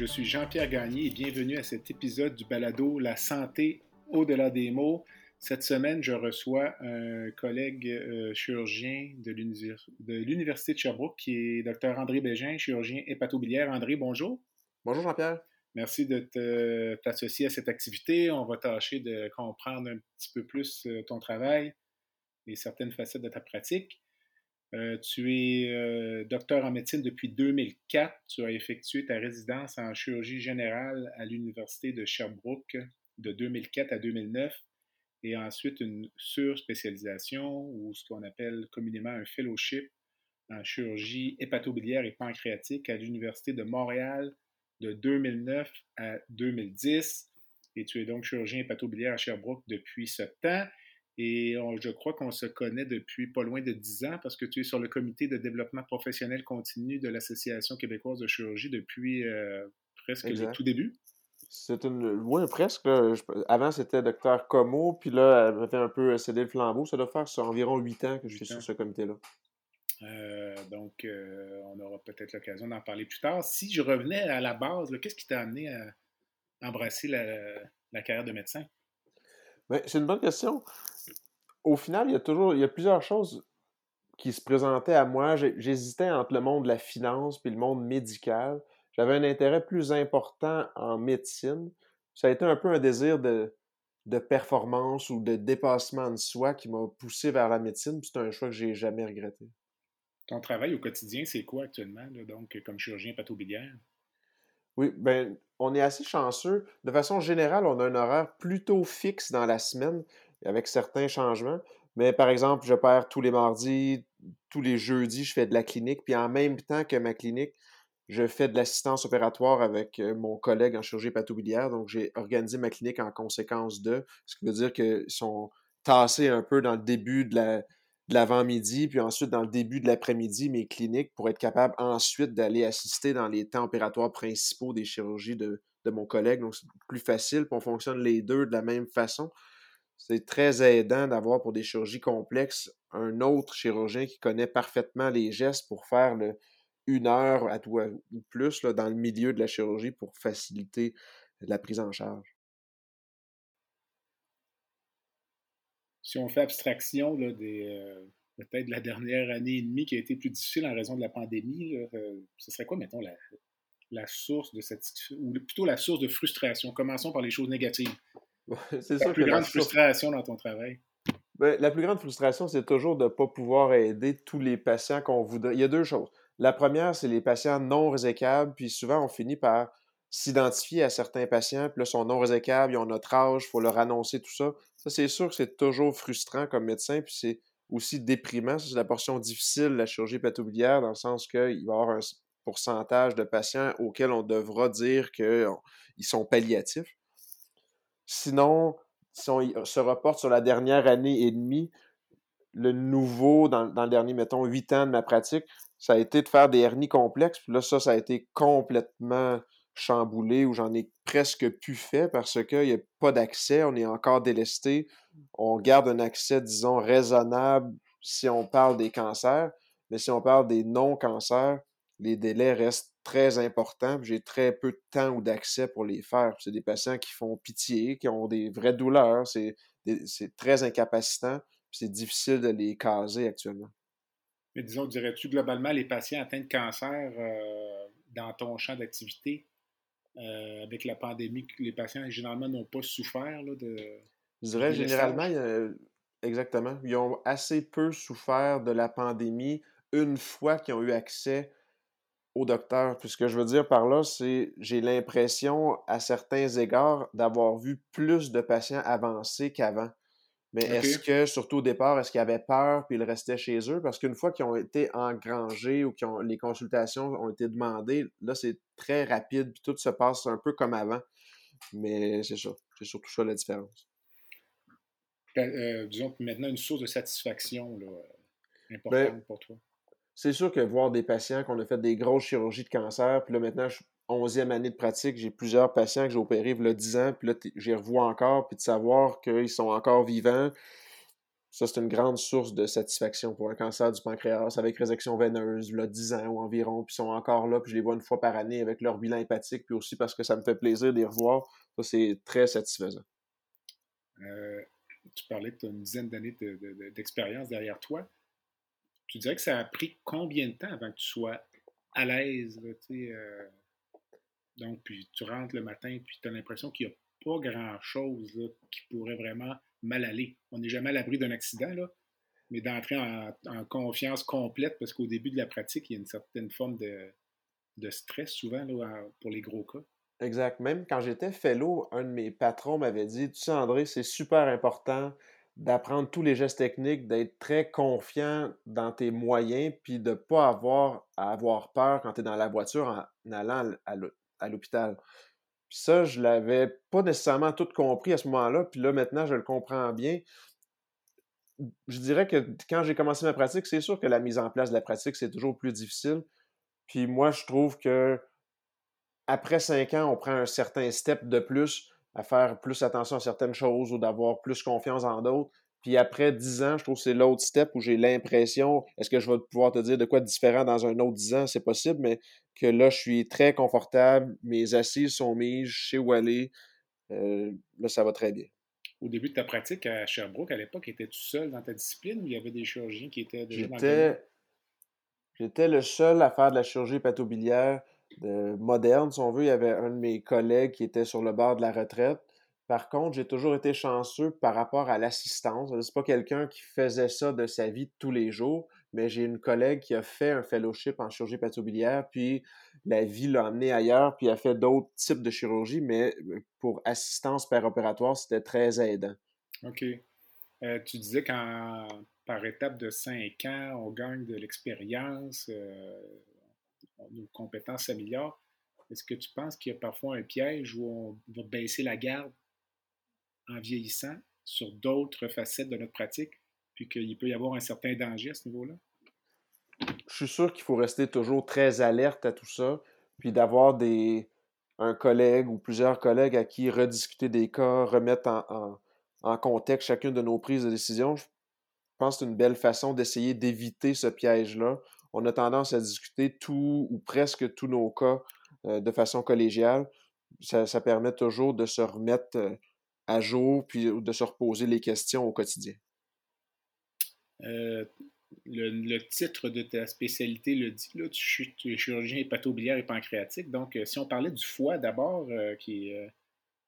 Je suis Jean-Pierre Gagné et bienvenue à cet épisode du balado La santé au-delà des mots. Cette semaine, je reçois un collègue euh, chirurgien de l'Université de Sherbrooke qui est Dr André Bégin, chirurgien hépatobiliaire. André, bonjour. Bonjour Jean-Pierre. Merci de t'associer à cette activité. On va tâcher de comprendre un petit peu plus euh, ton travail et certaines facettes de ta pratique. Euh, tu es euh, docteur en médecine depuis 2004. Tu as effectué ta résidence en chirurgie générale à l'Université de Sherbrooke de 2004 à 2009 et ensuite une surspécialisation ou ce qu'on appelle communément un fellowship en chirurgie hépatobiliaire et pancréatique à l'Université de Montréal de 2009 à 2010. Et tu es donc chirurgien hépatobiliaire à Sherbrooke depuis ce temps. Et je crois qu'on se connaît depuis pas loin de 10 ans parce que tu es sur le comité de développement professionnel continu de l'Association québécoise de chirurgie depuis euh, presque le tout début. C'est une. Oui, presque. Avant, c'était docteur Como, puis là, elle avait un peu cédé le flambeau. Ça doit faire environ 8 ans que je suis sur ce comité-là. Euh, donc, euh, on aura peut-être l'occasion d'en parler plus tard. Si je revenais à la base, qu'est-ce qui t'a amené à embrasser la carrière de médecin? C'est une bonne question. Au final, il y a toujours il y a plusieurs choses qui se présentaient à moi. J'hésitais entre le monde de la finance et le monde médical. J'avais un intérêt plus important en médecine. Ça a été un peu un désir de, de performance ou de dépassement de soi qui m'a poussé vers la médecine. C'est un choix que j'ai jamais regretté. Ton travail au quotidien, c'est quoi actuellement, donc comme chirurgien pathobiliaire? Oui, ben, on est assez chanceux. De façon générale, on a un horaire plutôt fixe dans la semaine, avec certains changements. Mais par exemple, je perds tous les mardis, tous les jeudis, je fais de la clinique. Puis en même temps que ma clinique, je fais de l'assistance opératoire avec euh, mon collègue en chirurgie pathobiliaire. Donc, j'ai organisé ma clinique en conséquence de, ce qui veut dire qu'ils sont tassés un peu dans le début de la, de l'avant-midi, puis ensuite dans le début de l'après-midi, mes cliniques pour être capable ensuite d'aller assister dans les temps opératoires principaux des chirurgies de, mon collègue. Donc, c'est plus facile, puis on fonctionne les deux de la même façon. C'est très aidant d'avoir pour des chirurgies complexes un autre chirurgien qui connaît parfaitement les gestes pour faire une heure à toi ou plus dans le milieu de la chirurgie pour faciliter la prise en charge. Si on fait abstraction des euh, peut-être de la dernière année et demie qui a été plus difficile en raison de la pandémie, euh, ce serait quoi, mettons, la, source de cette ou plutôt la source de frustration? Commençons par les choses négatives. c'est la plus grande frustration dans ton travail. Ben, la plus grande frustration, c'est toujours de ne pas pouvoir aider tous les patients qu'on voudrait. Il y a deux choses. La première, c'est les patients non résécables, puis souvent on finit par s'identifier à certains patients, puis là, sont non résécables, ils ont notre âge, il faut leur annoncer tout ça. Ça, c'est sûr que c'est toujours frustrant comme médecin, puis c'est aussi déprimant. C'est la portion difficile de la chirurgie pathobiliaire, dans le sens qu'il va y avoir un pourcentage de patients auxquels on devra dire qu'ils sont palliatifs. Sinon, si on se reporte sur la dernière année et demie, le nouveau, dans, dans le dernier, mettons, huit ans de ma pratique, ça a été de faire des hernies complexes. Puis là, ça, ça a été complètement chamboulé où j'en ai presque plus fait parce qu'il n'y a pas d'accès, on est encore délesté. On garde un accès, disons, raisonnable si on parle des cancers, mais si on parle des non-cancers, les délais restent très importants. J'ai très peu de temps ou d'accès pour les faire. C'est des patients qui font pitié, qui ont des vraies douleurs. C'est très incapacitant. C'est difficile de les caser actuellement. Mais disons, dirais-tu globalement, les patients atteints de cancer euh, dans ton champ d'activité, euh, avec la pandémie, les patients généralement n'ont pas souffert de. Je dirais généralement, exactement. Ils ont assez peu souffert de la pandémie une fois qu'ils ont eu accès au docteur. Puis ce que je veux dire par là, c'est j'ai l'impression, à certains égards, d'avoir vu plus de patients avancés qu'avant. Mais est-ce que, surtout au départ, est-ce qu'ils avaient peur puis ils restaient chez eux? Parce qu'une fois qu'ils ont été engrangés ou que les consultations ont été demandées, là, c'est très rapide puis tout se passe un peu comme avant. Mais c'est ça. C'est surtout ça la différence. Euh, disons maintenant une source de satisfaction là, euh, importante ben, pour toi. C'est sûr que voir des patients qu'on a fait des grosses chirurgies de cancer, puis là maintenant, je suis 11e année de pratique, j'ai plusieurs patients que j'ai opérés il y a 10 ans, puis là, j'y revois encore, puis de savoir qu'ils sont encore vivants, ça, c'est une grande source de satisfaction pour un cancer du pancréas avec résection veineuse, là, 10 ans ou environ, puis ils sont encore là, puis je les vois une fois par année avec leur bilan hépatique, puis aussi parce que ça me fait plaisir de les revoir. Ça, c'est très satisfaisant. Euh, tu parlais de une dizaine d'années d'expérience derrière toi. Tu dirais que ça a pris combien de temps avant que tu sois à l'aise? Euh, donc, puis tu rentres le matin, puis tu as l'impression qu'il n'y a pas grand-chose qui pourrait vraiment mal aller. On n'est jamais à l'abri d'un accident, mais d'entrer en, confiance complète, parce qu'au début de la pratique, il y a une certaine forme de, stress souvent pour les gros cas. Exact. Même quand j'étais fellow, un de mes patrons m'avait dit Tu sais, André, c'est super important d'apprendre tous les gestes techniques, d'être très confiant dans tes moyens, puis de ne pas avoir à avoir peur quand tu es dans la voiture en allant à l'hôpital. Puis ça, je l'avais pas nécessairement tout compris à ce moment-là, puis là, maintenant, je le comprends bien. Je dirais que quand j'ai commencé ma pratique, c'est sûr que la mise en place de la pratique, c'est toujours plus difficile. Puis moi, je trouve que après cinq ans, on prend un certain step de plus à faire plus attention à certaines choses ou d'avoir plus confiance en d'autres. Puis après dix ans, je trouve que c'est l'autre step où j'ai l'impression, est-ce que je vais pouvoir te dire de quoi de différent dans un autre dix ans? C'est possible, mais que là, je suis très confortable, mes assises sont mises, je sais où aller. Euh, là, ça va très bien. Au début de ta pratique à Sherbrooke, à l'époque, étais-tu seul dans ta discipline ou il y avait des chirurgiens qui étaient déjà dans J'étais le seul à faire de la chirurgie patobiliaire de moderne, si on veut. Il y avait un de mes collègues qui était sur le bord de la retraite. Par contre, j'ai toujours été chanceux par rapport à l'assistance. C'est pas quelqu'un qui faisait ça de sa vie tous les jours, mais j'ai une collègue qui a fait un fellowship en chirurgie patobiliaire, puis la vie l'a emmené ailleurs, puis a fait d'autres types de chirurgie, mais euh, pour assistance opératoire, c'était très aidant. OK. Euh, tu disais qu'en par étape de cinq ans, on gagne de l'expérience, euh, nos compétences s'améliorent. Est-ce que tu penses qu'il y a parfois un piège où on va baisser la garde en vieillissant sur d'autres facettes de notre pratique, puis qu'il peut y avoir un certain danger à ce niveau-là? Je suis sûr qu'il faut rester toujours très alerte à tout ça, puis d'avoir des un collègue ou plusieurs collègues à qui rediscuter des cas, remettre en, contexte chacune de nos prises de décision. Je pense que c'est une belle façon d'essayer d'éviter ce piège-là. On a tendance à discuter tout ou presque tous nos cas euh, de façon collégiale. Ça, ça, permet toujours de se remettre euh, à jour, puis de se reposer les questions au quotidien. Euh, le, titre de ta spécialité le dit, là, tu, es chirurgien hépatobiliaire et pancréatique. Donc, euh, si on parlait du foie d'abord, euh, qui est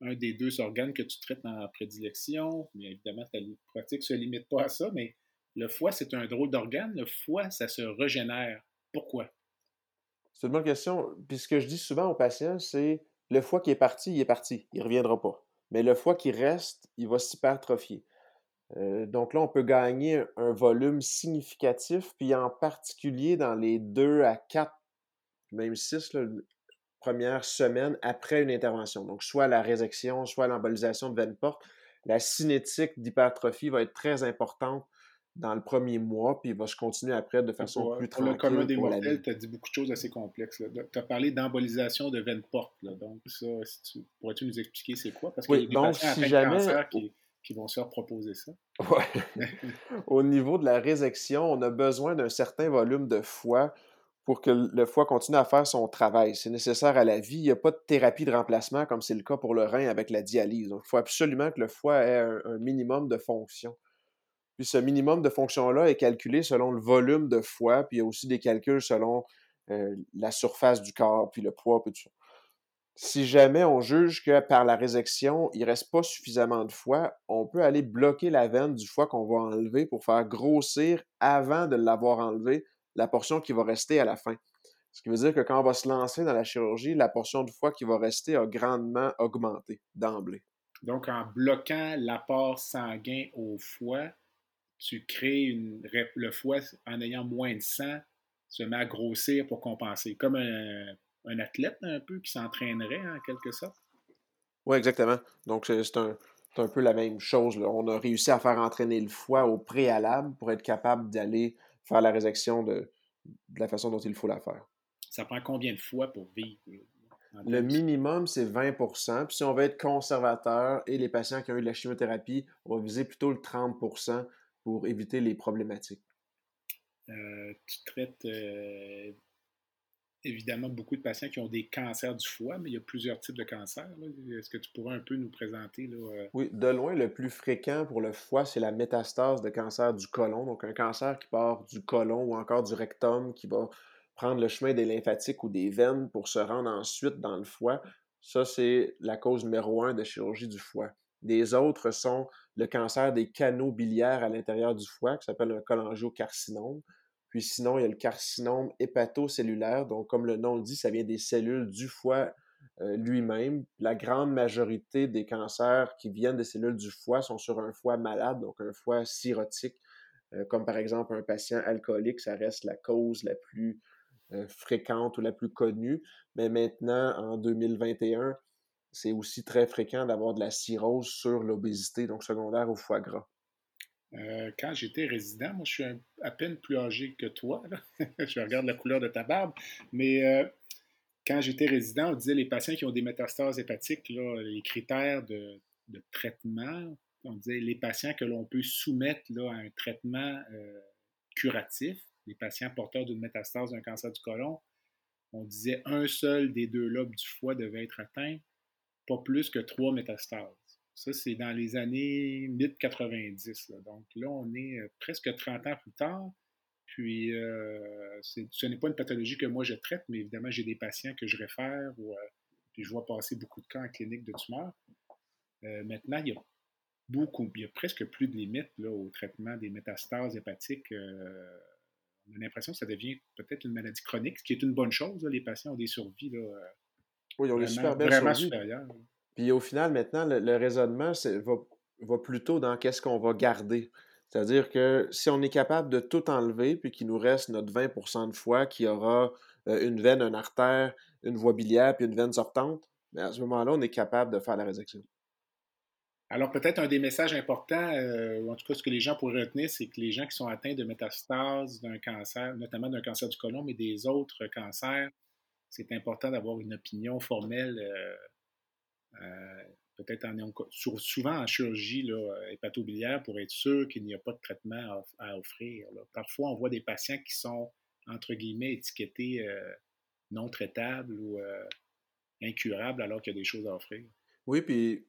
un des deux organes que tu traites en prédilection, mais évidemment, ta pratique ne se limite pas à ça, mais le foie, c'est un drôle d'organe. Le foie, ça se régénère. Pourquoi? C'est une bonne question. Puis ce que je dis souvent aux patients, c'est le foie qui est parti, il est parti. Il ne reviendra pas. Mais le foie qui reste, il va s'hypertrophier. Euh, donc là, on peut gagner un volume significatif, puis en particulier dans les deux à quatre, même six premières semaines après une intervention. Donc soit la résection, soit l'embolisation de veine porte, la cinétique d'hypertrophie va être très importante dans le premier mois, puis il va se continuer après de façon plus tranquille. Pour le commun des mortels, tu as dit beaucoup de choses assez complexes. Tu as parlé d'embolisation de veine porte. Donc, ça, pourrais-tu nous expliquer c'est quoi? Parce a des donc, si jamais... qui, vont se faire proposer ça. Ouais. Au niveau de la résection, on a besoin d'un certain volume de foie pour que le foie continue à faire son travail. C'est nécessaire à la vie. Il n'y a pas de thérapie de remplacement comme c'est le cas pour le rein avec la dialyse. Donc, il faut absolument que le foie ait un minimum de fonction. Puis ce minimum de fonction-là est calculé selon le volume de foie, puis il y a aussi des calculs selon euh, la surface du corps, puis le poids, puis tout ça. Si jamais on juge que par la résection, il ne reste pas suffisamment de foie, on peut aller bloquer la veine du foie qu'on va enlever pour faire grossir avant de l'avoir enlevé la portion qui va rester à la fin. Ce qui veut dire que quand on va se lancer dans la chirurgie, la portion de foie qui va rester a grandement augmenté d'emblée. Donc, en bloquant l'apport sanguin au foie, tu crées une, le foie en ayant moins de sang, se met à grossir pour compenser, comme un, athlète un peu qui s'entraînerait en quelque sorte? Oui, exactement. Donc, c'est un, un, peu la même chose. On a réussi à faire entraîner le foie au préalable pour être capable d'aller faire la résection de, de la façon dont il faut la faire. Ça prend combien de fois pour vivre? Le minimum, c'est 20% Puis si on veut être conservateur et les patients qui ont eu de la chimiothérapie, on va viser plutôt le 30% pour éviter les problématiques. Euh, tu traites euh, évidemment beaucoup de patients qui ont des cancers du foie, mais il y a plusieurs types de cancers. Est-ce que tu pourrais un peu nous présenter? Là, euh? Oui, de loin, le plus fréquent pour le foie, c'est la métastase de cancer du côlon. Donc, un cancer qui part du côlon ou encore du rectum, qui va prendre le chemin des lymphatiques ou des veines pour se rendre ensuite dans le foie. Ça, c'est la cause numéro un de chirurgie du foie. Les autres sont le cancer des canaux biliaires à l'intérieur du foie, qui s'appelle un cholangiocarcinome. Puis sinon, il y a le carcinome hépatocellulaire. Donc, comme le nom le dit, ça vient des cellules du foie euh, lui-même. La grande majorité des cancers qui viennent des cellules du foie sont sur un foie malade, donc un foie cirrhotique, euh, comme par exemple un patient alcoolique, ça reste la cause la plus euh, fréquente ou la plus connue. Mais maintenant, en 2021, c'est aussi très fréquent d'avoir de la cirrhose sur l'obésité, donc secondaire au foie gras. Euh, quand j'étais résident, moi je suis à peine plus âgé que toi, je regarde la couleur de ta barbe, mais euh, quand j'étais résident, on disait les patients qui ont des métastases hépatiques, les critères de, traitement, on disait les patients que l'on peut soumettre à un traitement euh, curatif, les patients porteurs d'une métastase d'un cancer du côlon, on disait un seul des deux lobes du foie devait être atteint, pas plus que trois métastases. Ça, c'est dans les années mid-90. Donc là, on est euh, presque 30 ans plus tard. Puis, euh, ce n'est pas une pathologie que moi je traite, mais évidemment, j'ai des patients que je réfère ou euh, puis je vois passer beaucoup de cas en clinique de tumeurs. maintenant, il y a beaucoup, il y a presque plus de limites là, au traitement des métastases hépatiques. on a l'impression que ça devient peut-être une maladie chronique, ce qui est une bonne chose. Les patients ont des survies là, oui, ils ont vraiment, super vraiment supérieures. Puis au final, maintenant, le, raisonnement va, plutôt dans qu'est-ce qu'on va garder. C'est-à-dire que si on est capable de tout enlever, puis qu'il nous reste notre 20% de foie qui aura euh, une veine, une artère, une voie biliaire, puis une veine sortante, bien à ce moment-là, on est capable de faire la résection. Alors peut-être un des messages importants, euh, ou en tout cas ce que les gens pourraient retenir, c'est que les gens qui sont atteints de métastases d'un cancer, notamment d'un cancer du côlon, mais des autres cancers, c'est important d'avoir une opinion formelle euh, peut-être en souvent en chirurgie là, hépatobiliaire pour être sûr qu'il n'y a pas de traitement à, offrir. Parfois, on voit des patients qui sont, entre guillemets, étiquetés euh, non traitables ou euh, incurables alors qu'il y a des choses à offrir. Oui, puis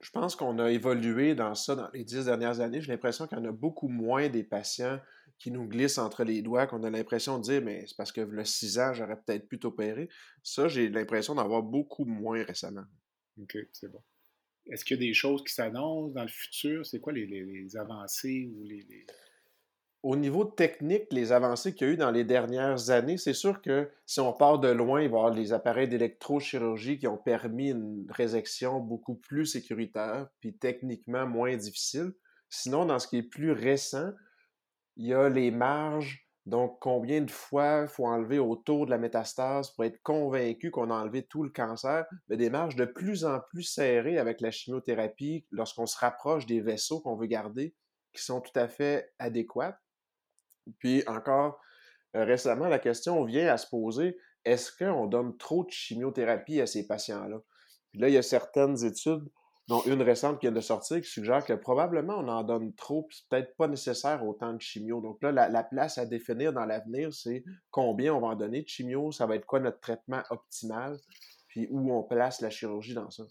je pense qu'on a évolué dans ça dans les dix dernières années. J'ai l'impression qu'il y en a beaucoup moins des patients qui nous glissent entre les doigts, qu'on a l'impression de dire, mais c'est parce que le six ans, j'aurais peut-être pu t'opérer. Ça, j'ai l'impression d'avoir beaucoup moins récemment. OK, c'est bon. Est-ce qu'il y a des choses qui s'annoncent dans le futur? C'est quoi les, avancées ou les, Au niveau technique, les avancées qu'il y a eu dans les dernières années, c'est sûr que si on part de loin, il va y avoir les appareils d'électrochirurgie qui ont permis une résection beaucoup plus sécuritaire, puis techniquement moins difficile. Sinon, dans ce qui est plus récent, il y a les marges donc, combien de fois faut enlever autour de la métastase pour être convaincu qu'on a enlevé tout le cancer? Des marges de plus en plus serrées avec la chimiothérapie lorsqu'on se rapproche des vaisseaux qu'on veut garder, qui sont tout à fait adéquats. Puis encore euh, récemment, la question vient à se poser, est-ce qu'on donne trop de chimiothérapie à ces patients-là? Puis là, il y a certaines études dont une récente qui vient de sortir qui suggère que probablement on en donne trop, puis peut-être pas nécessaire autant de chimio. Donc là, la, place à définir dans l'avenir, c'est combien on va en donner de chimio, ça va être quoi notre traitement optimal, puis où on place la chirurgie dans ça.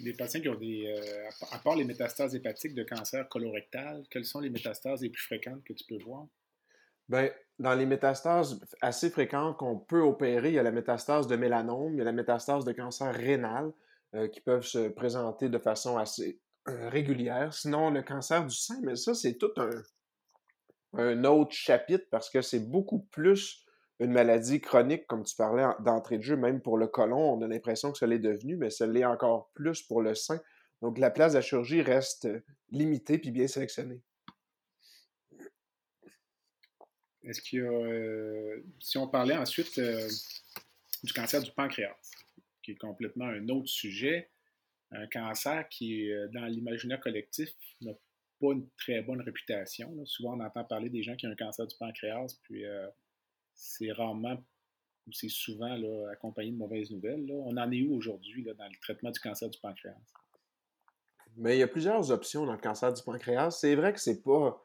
les patients qui ont des. Euh, à part les métastases hépatiques de cancer colorectal, quelles sont les métastases les plus fréquentes que tu peux voir? Bien, dans les métastases assez fréquentes qu'on peut opérer, il y a la métastase de mélanome, il y a la métastase de cancer rénal. Euh, qui peuvent se présenter de façon assez euh, régulière. Sinon, le cancer du sein, mais ça, c'est tout un, autre chapitre parce que c'est beaucoup plus une maladie chronique, comme tu parlais d'entrée de jeu, même pour le côlon, on a l'impression que ça l'est devenu, mais ça l'est encore plus pour le sein. Donc la place de la chirurgie reste euh, limitée puis bien sélectionnée. Est-ce qu'il y a. si on parlait ensuite du cancer du pancréas, qui est complètement un autre sujet. un cancer qui, dans l'imaginaire collectif, n'a pas une très bonne réputation. Souvent, on entend parler des gens qui ont un cancer du pancréas, puis c'est rarement ou c'est souvent accompagné de mauvaises nouvelles. On en est où aujourd'hui dans le traitement du cancer du pancréas? Mais il y a plusieurs options dans le cancer du pancréas. C'est vrai que c'est pas.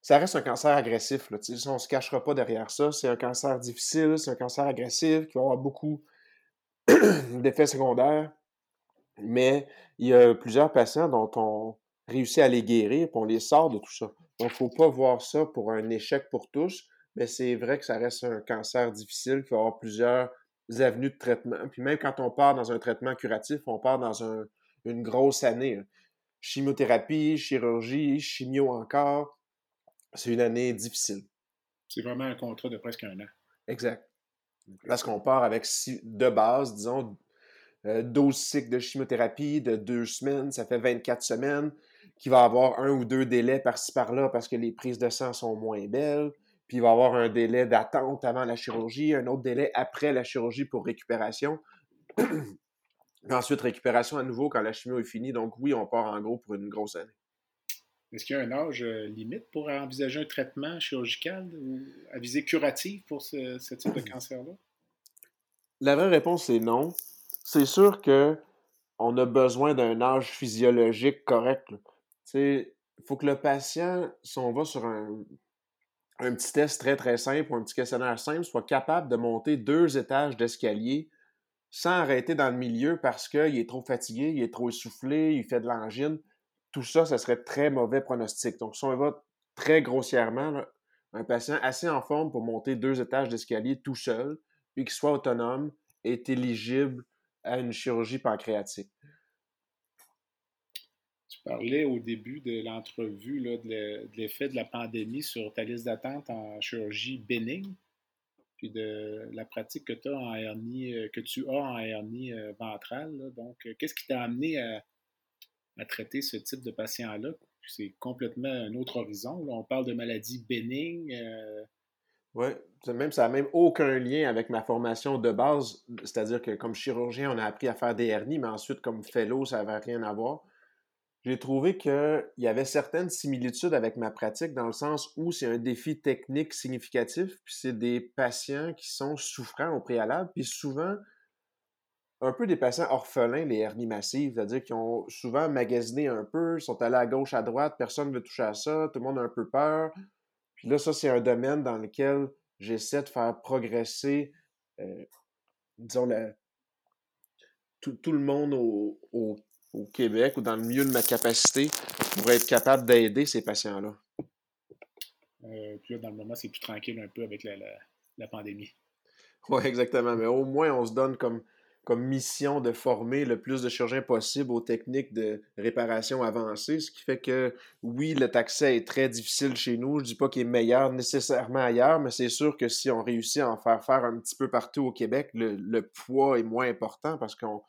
Ça reste un cancer agressif. On ne se cachera pas derrière ça. C'est un cancer difficile, c'est un cancer agressif qui va avoir beaucoup d'effets secondaires. Mais il y a plusieurs patients dont on réussit à les guérir, et on les sort de tout ça. Donc, il ne faut pas voir ça pour un échec pour tous mais c'est vrai que ça reste un cancer difficile, qu'il va avoir plusieurs avenues de traitement. Puis même quand on part dans un traitement curatif, on part dans une grosse année. Hein. Chimiothérapie, chirurgie, chimio encore. C'est une année difficile. C'est vraiment un contrat de presque un an. Exact. Parce qu'on part avec de base, disons, 12 euh, cycles de chimiothérapie de deux semaines, ça fait 24 semaines, qui va avoir un ou deux délais par-ci par-là parce que les prises de sang sont moins belles puis il va avoir un délai d'attente avant la chirurgie, un autre délai après la chirurgie pour récupération. ensuite, récupération à nouveau quand la chimio est finie. Donc oui, on part en gros pour une grosse année. Est-ce qu'il y a un âge euh, limite pour envisager un traitement chirurgical ou à visée curative pour ce, type de cancer-là? La vraie réponse est non. C'est sûr que on a besoin d'un âge physiologique correct. Il faut que le patient, si on va sur un, un petit test très très simple ou un petit questionnaire simple soit capable de monter deux étages d'escalier sans arrêter dans le milieu parce qu'il est trop fatigué, il est trop essoufflé, il fait de l'angine. Tout ça, ça serait très mauvais pronostic. Donc, si on va très grossièrement, un patient assez en forme pour monter deux étages d'escalier tout seul, puis qu'il soit autonome, est éligible à une chirurgie pancréatique parlais au début de l'entrevue de l'effet de la pandémie sur ta liste d'attente en chirurgie bénigne, puis de la pratique que, as en hernie, euh, que tu as en hernie euh, ventrale. Donc, euh, qu'est-ce qui t'a amené à, traiter ce type de patient-là? C'est complètement un autre horizon. On parle de maladies bénignes. Oui, même, ça n'a même aucun lien avec ma formation de base. C'est-à-dire que comme chirurgien, on a appris à faire des hernies, mais ensuite, comme fellow, ça n'avait rien à voir j'ai trouvé qu'il y avait certaines similitudes avec ma pratique dans le sens où c'est un défi technique significatif, puis c'est des patients qui sont souffrants au préalable, puis souvent un peu des patients orphelins, les hernies massives, c'est-à-dire qui ont souvent magasiné un peu, sont allés à gauche, à droite, personne ne veut toucher à ça, tout le monde a un peu peur. Puis là, ça, c'est un domaine dans lequel j'essaie de faire progresser, euh, disons, tout, le monde au, au au Québec ou dans le milieu de ma capacité pour être capable d'aider ces patients-là. Euh, puis là, dans le moment, c'est plus tranquille un peu avec la, pandémie. Oui, exactement. Mais au moins, on se donne comme, comme mission de former le plus de chirurgiens possible aux techniques de réparation avancée, ce qui fait que, oui, le accès est très difficile chez nous. Je dis pas qu'il est meilleur nécessairement ailleurs, mais c'est sûr que si on réussit à en faire faire un petit peu partout au Québec, le poids est moins important parce qu'on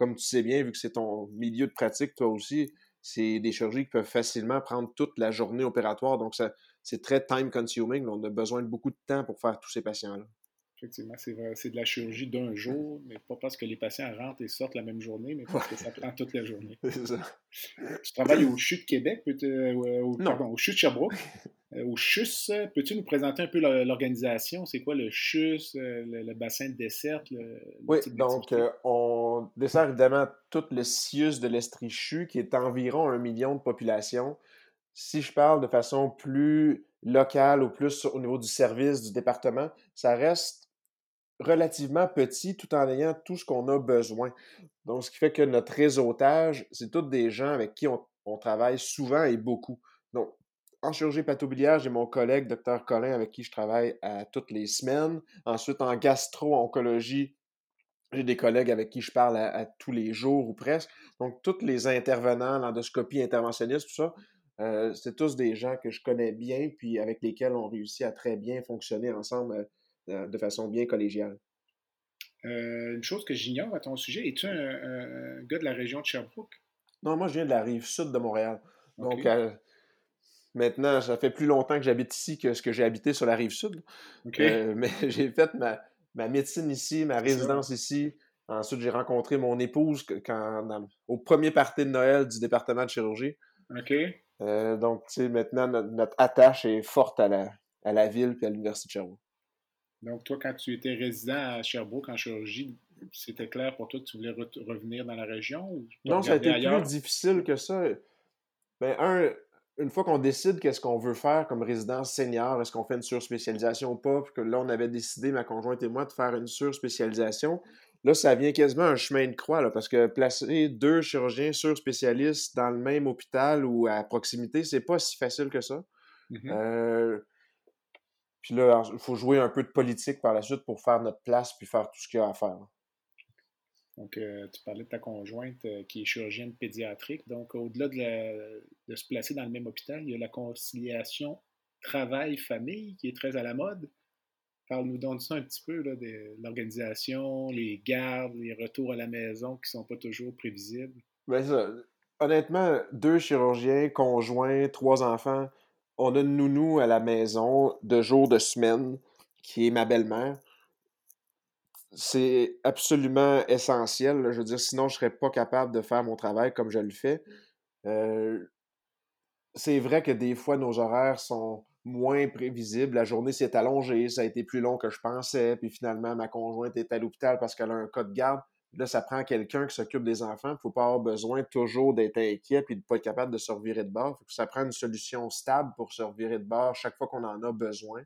comme tu sais bien, vu que c'est ton milieu de pratique, toi aussi, c'est des chirurgies qui peuvent facilement prendre toute la journée opératoire. Donc, c'est très time consuming. On a besoin de beaucoup de temps pour faire tous ces patients-là. Effectivement, c'est de la chirurgie d'un jour, mais pas parce que les patients rentrent et sortent la même journée, mais parce que ça prend toute la journée. C'est ça. Tu travailles au CHU de Québec, euh, au, pardon, au CHU de Sherbrooke? Euh, au CHUS, peux-tu nous présenter un peu l'organisation? C'est quoi le CHUS, euh, le, bassin de dessert? oui, donc on dessert évidemment tout le CIUS de l'Estrie-CHU, qui est environ un million de population. Si je parle de façon plus locale ou plus au niveau du service du département, ça reste relativement petit tout en ayant tout ce qu'on a besoin. Donc, ce qui fait que notre réseautage, c'est tous des gens avec qui on, travaille souvent et beaucoup. Donc, en chirurgie pathobiliaire, j'ai mon collègue, Dr. Colin, avec qui je travaille à toutes les semaines. Ensuite, en gastro-oncologie, j'ai des collègues avec qui je parle tous les jours ou presque. Donc, tous les intervenants, l'endoscopie interventionniste, tout ça, euh, c'est tous des gens que je connais bien, puis avec lesquels on réussit à très bien fonctionner ensemble euh, euh, de façon bien collégiale? Euh, une chose que j'ignore à ton sujet, es-tu un, gars de la région de Sherbrooke? Non, moi je viens de la rive sud de Montréal. Donc euh, maintenant, ça fait plus longtemps que j'habite ici que ce que j'ai habité sur la rive sud. mais j'ai fait ma, médecine ici, ma résidence ici. Ensuite, j'ai rencontré mon épouse quand, au premier party de Noël du département de chirurgie. OK. Euh, donc, tu sais, maintenant, notre, attache est forte à la, à la ville et à l'Université de Sherbrooke. Donc, toi, quand tu étais résident à Sherbrooke en chirurgie, c'était clair pour toi que tu voulais revenir dans la région? Ou non, ça a été plus difficile que ça. Ben, un, une fois qu'on décide qu'est-ce qu'on veut faire comme résidence senior, est-ce qu'on fait une surspécialisation ou pas, puis que là, on avait décidé, ma conjointe et moi, de faire une surspécialisation, là, ça vient quasiment un chemin de croix, là, parce que placer deux chirurgiens surspécialistes dans le même hôpital ou à proximité, c'est pas si facile que ça. Mm-hmm. Euh, puis là, il faut jouer un peu de politique par la suite pour faire notre place puis faire tout ce qu'il y a à faire. Donc, euh, tu parlais de ta conjointe euh, qui est chirurgienne pédiatrique. Donc, au-delà de, se placer dans le même hôpital, il y a la conciliation travail-famille qui est très à la mode. Parle-nous donc de ça un petit peu, là, de l'organisation, les gardes, les retours à la maison qui ne sont pas toujours prévisibles. Bien, ça, honnêtement, deux chirurgiens, conjoints, trois enfants, on a une nounou à la maison de jour de semaine qui est ma belle-mère c'est absolument essentiel. Je veux dire, sinon, je ne serais pas capable de faire mon travail comme je le fais. Euh, c'est vrai que des fois, nos horaires sont moins prévisibles. La journée s'est allongée, ça a été plus long que je pensais, puis finalement, ma conjointe est à l'hôpital parce qu'elle a un cas de garde. Là, ça prend quelqu'un qui s'occupe des enfants. Il ne faut pas avoir besoin toujours d'être inquiet et de ne pas être capable de se revirer de bord. Ça prend une solution stable pour se revirer de bord chaque fois qu'on en a besoin.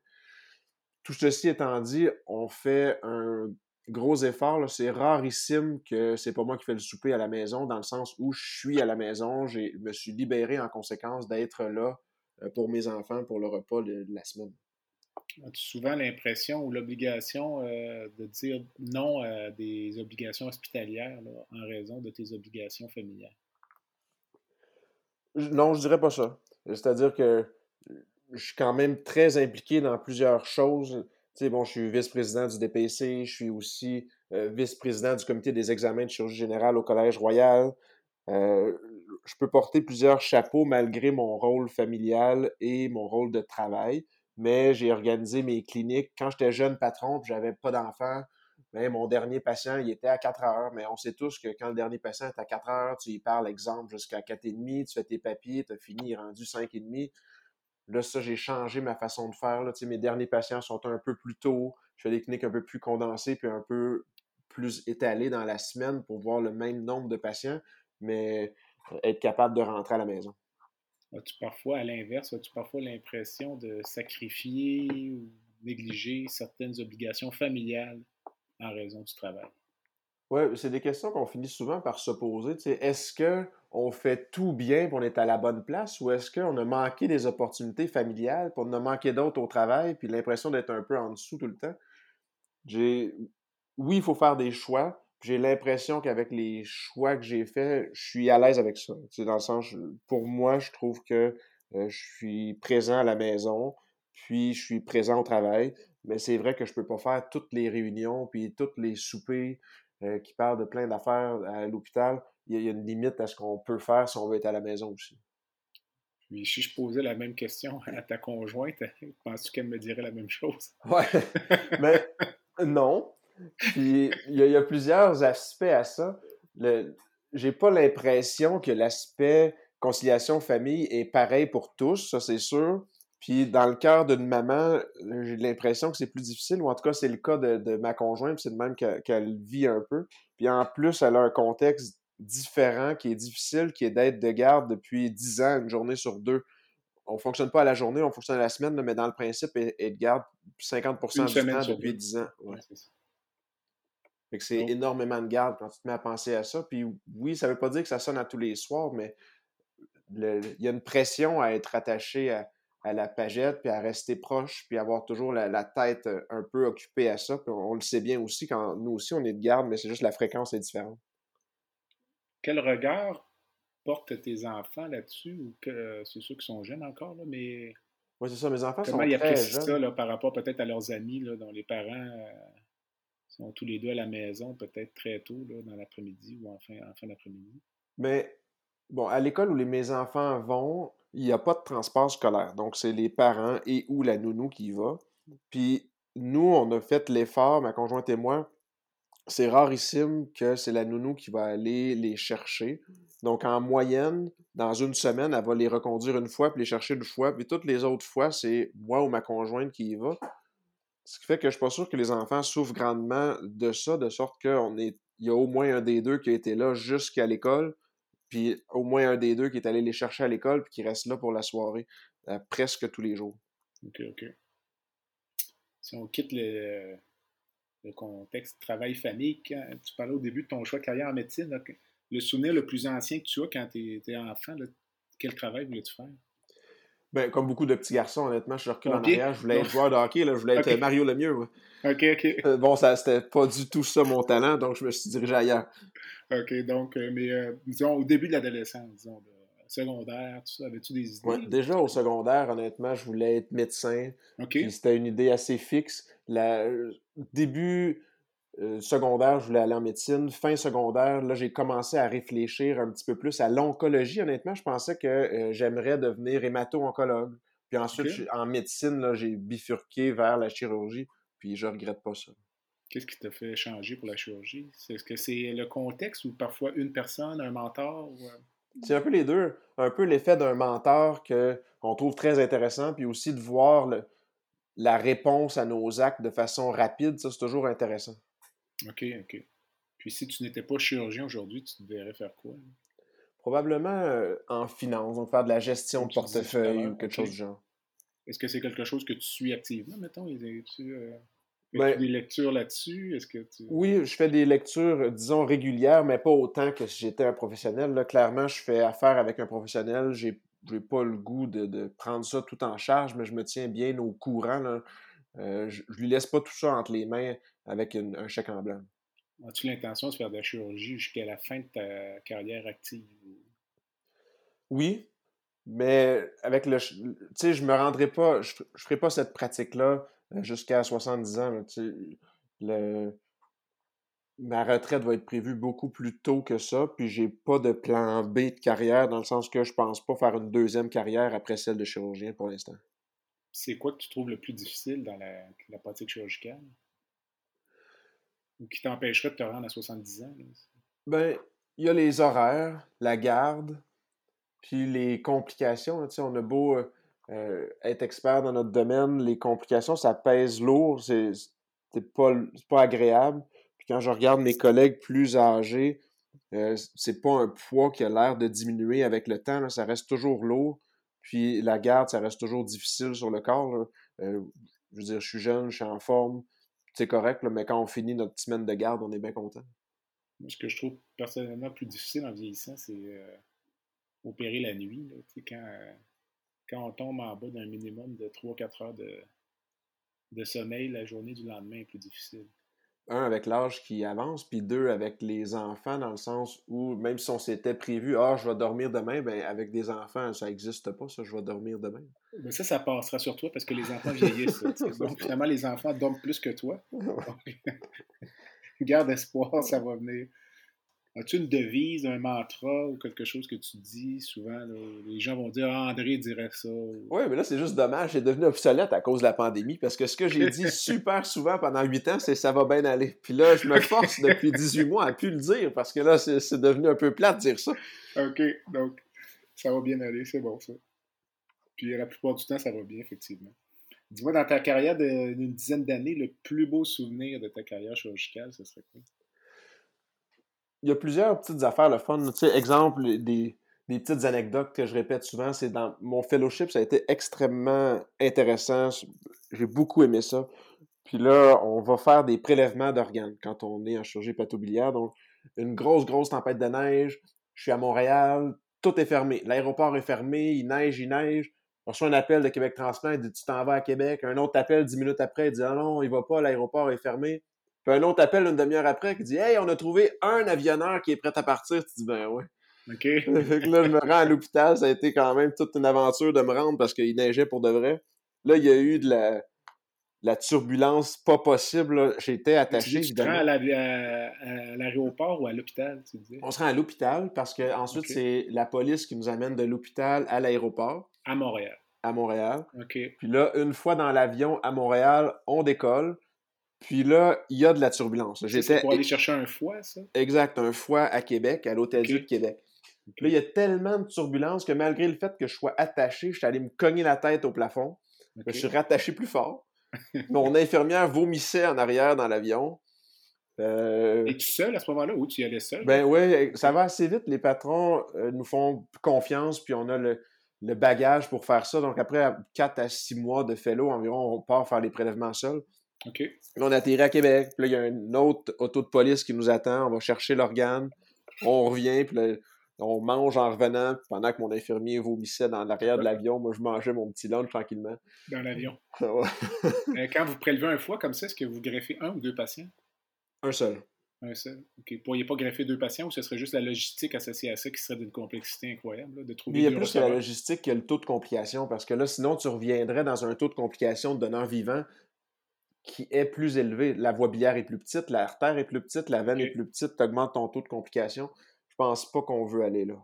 Tout ceci étant dit, on fait un gros effort. C'est rarissime que c'est pas moi qui fais le souper à la maison, dans le sens où je suis à la maison, je me suis libéré en conséquence d'être là euh, pour mes enfants pour le repas de, la semaine. As-tu souvent l'impression ou l'obligation euh, de dire non à des obligations hospitalières en raison de tes obligations familiales? Non, je dirais pas ça. C'est-à-dire que je suis quand même très impliqué dans plusieurs choses sais, bon, je suis vice-président du DPC, je suis aussi euh, vice-président du comité des examens de chirurgie générale au Collège Royal. Euh, je peux porter plusieurs chapeaux malgré mon rôle familial et mon rôle de travail, mais j'ai organisé mes cliniques. Quand j'étais jeune patron et j'avais pas d'enfants, ben, mon dernier patient, il était à 4 heures, mais on sait tous que quand le dernier patient est à 4 heures, tu y parles, exemple, jusqu'à 4,5, tu fais tes papiers, tu as fini, il est rendu 5,5. Là, ça, j'ai changé ma façon de faire. Là. Mes derniers patients sont un peu plus tôt. Je fais des cliniques un peu plus condensées puis un peu plus étalées dans la semaine pour voir le même nombre de patients, mais être capable de rentrer à la maison. As-tu parfois, à l'inverse, as-tu parfois l'impression de sacrifier ou négliger certaines obligations familiales en raison du travail? Oui, c'est des questions qu'on finit souvent par se poser. Est-ce qu'on fait tout bien pour on est à la bonne place ou est-ce qu'on a manqué des opportunités familiales pour on a manqué d'autres au travail puis l'impression d'être un peu en dessous tout le temps? J'ai... Oui, il faut faire des choix. J'ai l'impression qu'avec les choix que j'ai faits, je suis à l'aise avec ça. dans le sens, pour moi, je trouve que euh, je suis présent à la maison, puis je suis présent au travail. Mais c'est vrai que je ne peux pas faire toutes les réunions, puis toutes les soupers, euh, qui parle de plein d'affaires à l'hôpital, il y, a une limite à ce qu'on peut faire si on veut être à la maison aussi. Puis si je posais la même question à ta conjointe, penses-tu qu'elle me dirait la même chose? Ouais. Mais non. Puis il y, a plusieurs aspects à ça. J'ai pas l'impression que l'aspect conciliation famille est pareil pour tous, ça c'est sûr. Puis dans le cœur d'une maman, j'ai l'impression que c'est plus difficile, ou en tout cas c'est le cas de, ma conjointe, c'est de même qu'elle vit un peu. Puis en plus, elle a un contexte différent qui est difficile, qui est d'être de garde depuis 10 ans, une journée sur deux. On ne fonctionne pas à la journée, on fonctionne à la semaine, mais dans le principe, elle est de garde 50% du temps depuis 10 ans. c'est énormément de garde quand tu te mets à penser à ça. Puis oui, ça ne veut pas dire que ça sonne à tous les soirs, mais il y a une pression à être attaché à, à la pagette, puis à rester proche, puis avoir toujours la, tête euh, un peu occupée à ça. on, le sait bien aussi quand nous aussi on est de garde, mais c'est juste la fréquence est différente. Quel regard portent tes enfants là-dessus ou que c'est ceux qui sont jeunes encore, là, mais. Oui, c'est ça, mes enfants sont ils très jeunes. ça là, par rapport peut-être à leurs amis, là, dont les parents euh, sont tous les deux à la maison, peut-être très tôt, là, dans l'après-midi ou en fin, en fin d'après-midi? Mais bon, à l'école où les, mes enfants vont, il n'y a pas de transport scolaire. Donc, c'est les parents et ou la nounou qui y va. Puis, nous, on a fait l'effort, ma conjointe et moi, c'est rarissime que c'est la nounou qui va aller les chercher. Donc, en moyenne, dans une semaine, elle va les reconduire une fois, puis les chercher une fois, puis toutes les autres fois, c'est moi ou ma conjointe qui y va. Ce qui fait que je suis pas sûr que les enfants souffrent grandement de ça, de sorte qu'il est... y a au moins un des deux qui a été là jusqu'à l'école, puis au moins un des deux qui est allé les chercher à l'école, puis qui reste là pour la soirée, euh, presque tous les jours. OK, OK. Si on quitte le, le contexte travail-famille, tu parlais au début de ton choix de carrière en médecine, le souvenir le plus ancien que tu as quand tu étais enfant, quel travail voulais-tu faire? Ben, comme beaucoup de petits garçons, honnêtement, je recule en arrière. Je voulais être joueur de hockey, là, je voulais être Mario Lemieux. OK, OK. Euh, bon, ça c'était pas du tout ça mon talent, donc je me suis dirigé ailleurs. OK, donc, euh, mais euh, disons, au début de l'adolescence, disons, secondaire, tout ça, avais-tu des idées? Ouais, déjà au secondaire, honnêtement, je voulais être médecin. OK. C'était une idée assez fixe. La, début euh, secondaire, je voulais aller en médecine. Fin secondaire, là, j'ai commencé à réfléchir un petit peu plus à l'oncologie. Honnêtement, je pensais que euh, j'aimerais devenir hémato-oncologue. Puis ensuite, en médecine, j'ai bifurqué vers la chirurgie. Puis je regrette pas ça. Qu'est-ce qui t'a fait changer pour la chirurgie? Est-ce que c'est le contexte ou parfois une personne, un mentor? Euh? C'est un peu les deux. Un peu l'effet d'un mentor qu'on trouve très intéressant, puis aussi de voir le, la réponse à nos actes de façon rapide, ça, c'est toujours intéressant. OK, OK. Puis si tu n'étais pas chirurgien aujourd'hui, tu devrais faire quoi? Probablement euh, en finance, donc faire de la gestion de portefeuille ou quelque chose du genre. Est-ce que c'est quelque chose que tu suis activement, mettons? Tu, euh, ben des lectures là-dessus? Est-ce que tu... Oui, je fais des lectures, disons, régulières, mais pas autant que si j'étais un professionnel. Là, clairement, je fais affaire avec un professionnel. J'ai n'ai pas le goût de, prendre ça tout en charge, mais je me tiens bien au courant. Euh, je, ne lui laisse pas tout ça entre les mains avec un chèque en blanc. As-tu l'intention de faire de la chirurgie jusqu'à la fin de ta carrière active? Oui, mais avec le. Tu sais, je me rendrai pas. Je, ne ferai pas cette pratique-là euh, jusqu'à 70 ans. le, ma retraite va être prévue beaucoup plus tôt que ça, puis j'ai pas de plan B de carrière dans le sens que je pense pas faire une deuxième carrière après celle de chirurgien pour l'instant. C'est quoi que tu trouves le plus difficile dans la, pratique chirurgicale? Ou qui t'empêcherait de te rendre à 70 ans? Ben, il y a les horaires, la garde, puis les complications. on a beau euh, être expert dans notre domaine, les complications, ça pèse lourd, c'est pas, pas agréable quand je regarde mes collègues plus âgés, euh, c'est pas un poids qui a l'air de diminuer avec le temps. Ça reste toujours lourd. Puis la garde, ça reste toujours difficile sur le corps. Euh, je veux dire, je suis jeune, je suis en forme. C'est correct, mais quand on finit notre semaine de garde, on est bien content. Ce que je trouve personnellement plus difficile en vieillissant, c'est euh, opérer la nuit. quand, quand on tombe en bas d'un minimum de 3-4 heures de, de sommeil, la journée du lendemain est plus difficile un, avec l'âge qui avance, puis deux, avec les enfants, dans le sens où, même si on s'était prévu, ah, je vais dormir demain, ben avec des enfants, ça n'existe pas, ça, je vais dormir demain. Mais ça, ça passera sur toi parce que les enfants vieillissent. donc, finalement, les enfants dorment plus que toi. garde espoir, ça va venir. As-tu une devise, un mantra ou quelque chose que tu dis souvent? les gens vont dire ah, André dirait ça. Oui, mais là, c'est juste dommage. C'est devenu obsolète à cause de la pandémie parce que ce que j'ai dit super souvent pendant huit ans, c'est ça va bien aller. Puis là, je me force depuis 18 mois à plus le dire parce que là, c'est devenu un peu plat de dire ça. OK, donc ça va bien aller, c'est bon ça. Puis la plupart du temps, ça va bien, effectivement. Dis-moi, dans ta carrière d'une dizaine d'années, le plus beau souvenir de ta carrière chirurgicale, ce serait quoi? Il y a plusieurs petites affaires, le fun. Tu sais, exemple, des, petites anecdotes que je répète souvent, c'est dans mon fellowship, ça a été extrêmement intéressant. J'ai beaucoup aimé ça. Puis là, on va faire des prélèvements d'organes quand on est en chirurgie patobilière. Donc, une grosse, grosse tempête de neige. Je suis à Montréal, tout est fermé. L'aéroport est fermé, il neige, il neige. On reçoit un appel de Québec Transplant, il dit Tu t'en vas à Québec. Un autre appel dix minutes après, il dit Ah non, il va pas, l'aéroport est fermé. Puis un autre appel une demi-heure après qui dit Hey, on a trouvé un avionneur qui est prêt à partir. Tu dis Ben ouais. OK. fait que là, je me rends à l'hôpital. Ça a été quand même toute une aventure de me rendre parce qu'il neigeait pour de vrai. Là, il y a eu de la, la turbulence pas possible. J'étais attaché. Tu, tu à l'aéroport ou à l'hôpital, tu dis? On se rend à l'hôpital parce que ensuite c'est la police qui nous amène de l'hôpital à l'aéroport. À Montréal. À Montréal. OK. Puis là, une fois dans l'avion à Montréal, on décolle. Puis là, il y a de la turbulence. J'étais pour aller chercher un foie, ça? Exact, un foie à Québec, à l'Hôtel-Dieu de Québec. Puis là, il y a tellement de turbulence que malgré le fait que je sois attaché, je suis allé me cogner la tête au plafond. Je suis rattaché plus fort. Mon infirmière vomissait en arrière dans l'avion. Euh... Es-tu seul à ce moment-là ou tu y allais seul? Ben oui, ça va assez vite. Les patrons euh, nous font confiance, puis on a le, bagage pour faire ça. Donc après 4 à 6 mois de fellow environ, on part faire les prélèvements seuls. OK. on atterrit à Québec. Puis là, il y a une autre auto de police qui nous attend. On va chercher l'organe. On revient, puis là, on mange en revenant. Pendant que mon infirmier vomissait dans l'arrière de l'avion, moi, je mangeais mon petit lunch tranquillement. Dans l'avion. Quand vous prélevez un foie comme ça, est-ce que vous greffez un ou deux patients? Un seul. Un seul. OK. Vous ne pourriez pas greffer deux patients ou ce serait juste la logistique associée à ça qui serait d'une complexité incroyable, de trouver Il y a plus que la logistique que le taux de complication, parce que là, sinon, tu reviendrais dans un taux de complication de donneur vivant qui est plus élevé. La voie biliaire est plus petite, l'artère est plus petite, la veine est plus petite, tu augmentes ton taux de complication. Je pense pas qu'on veut aller là.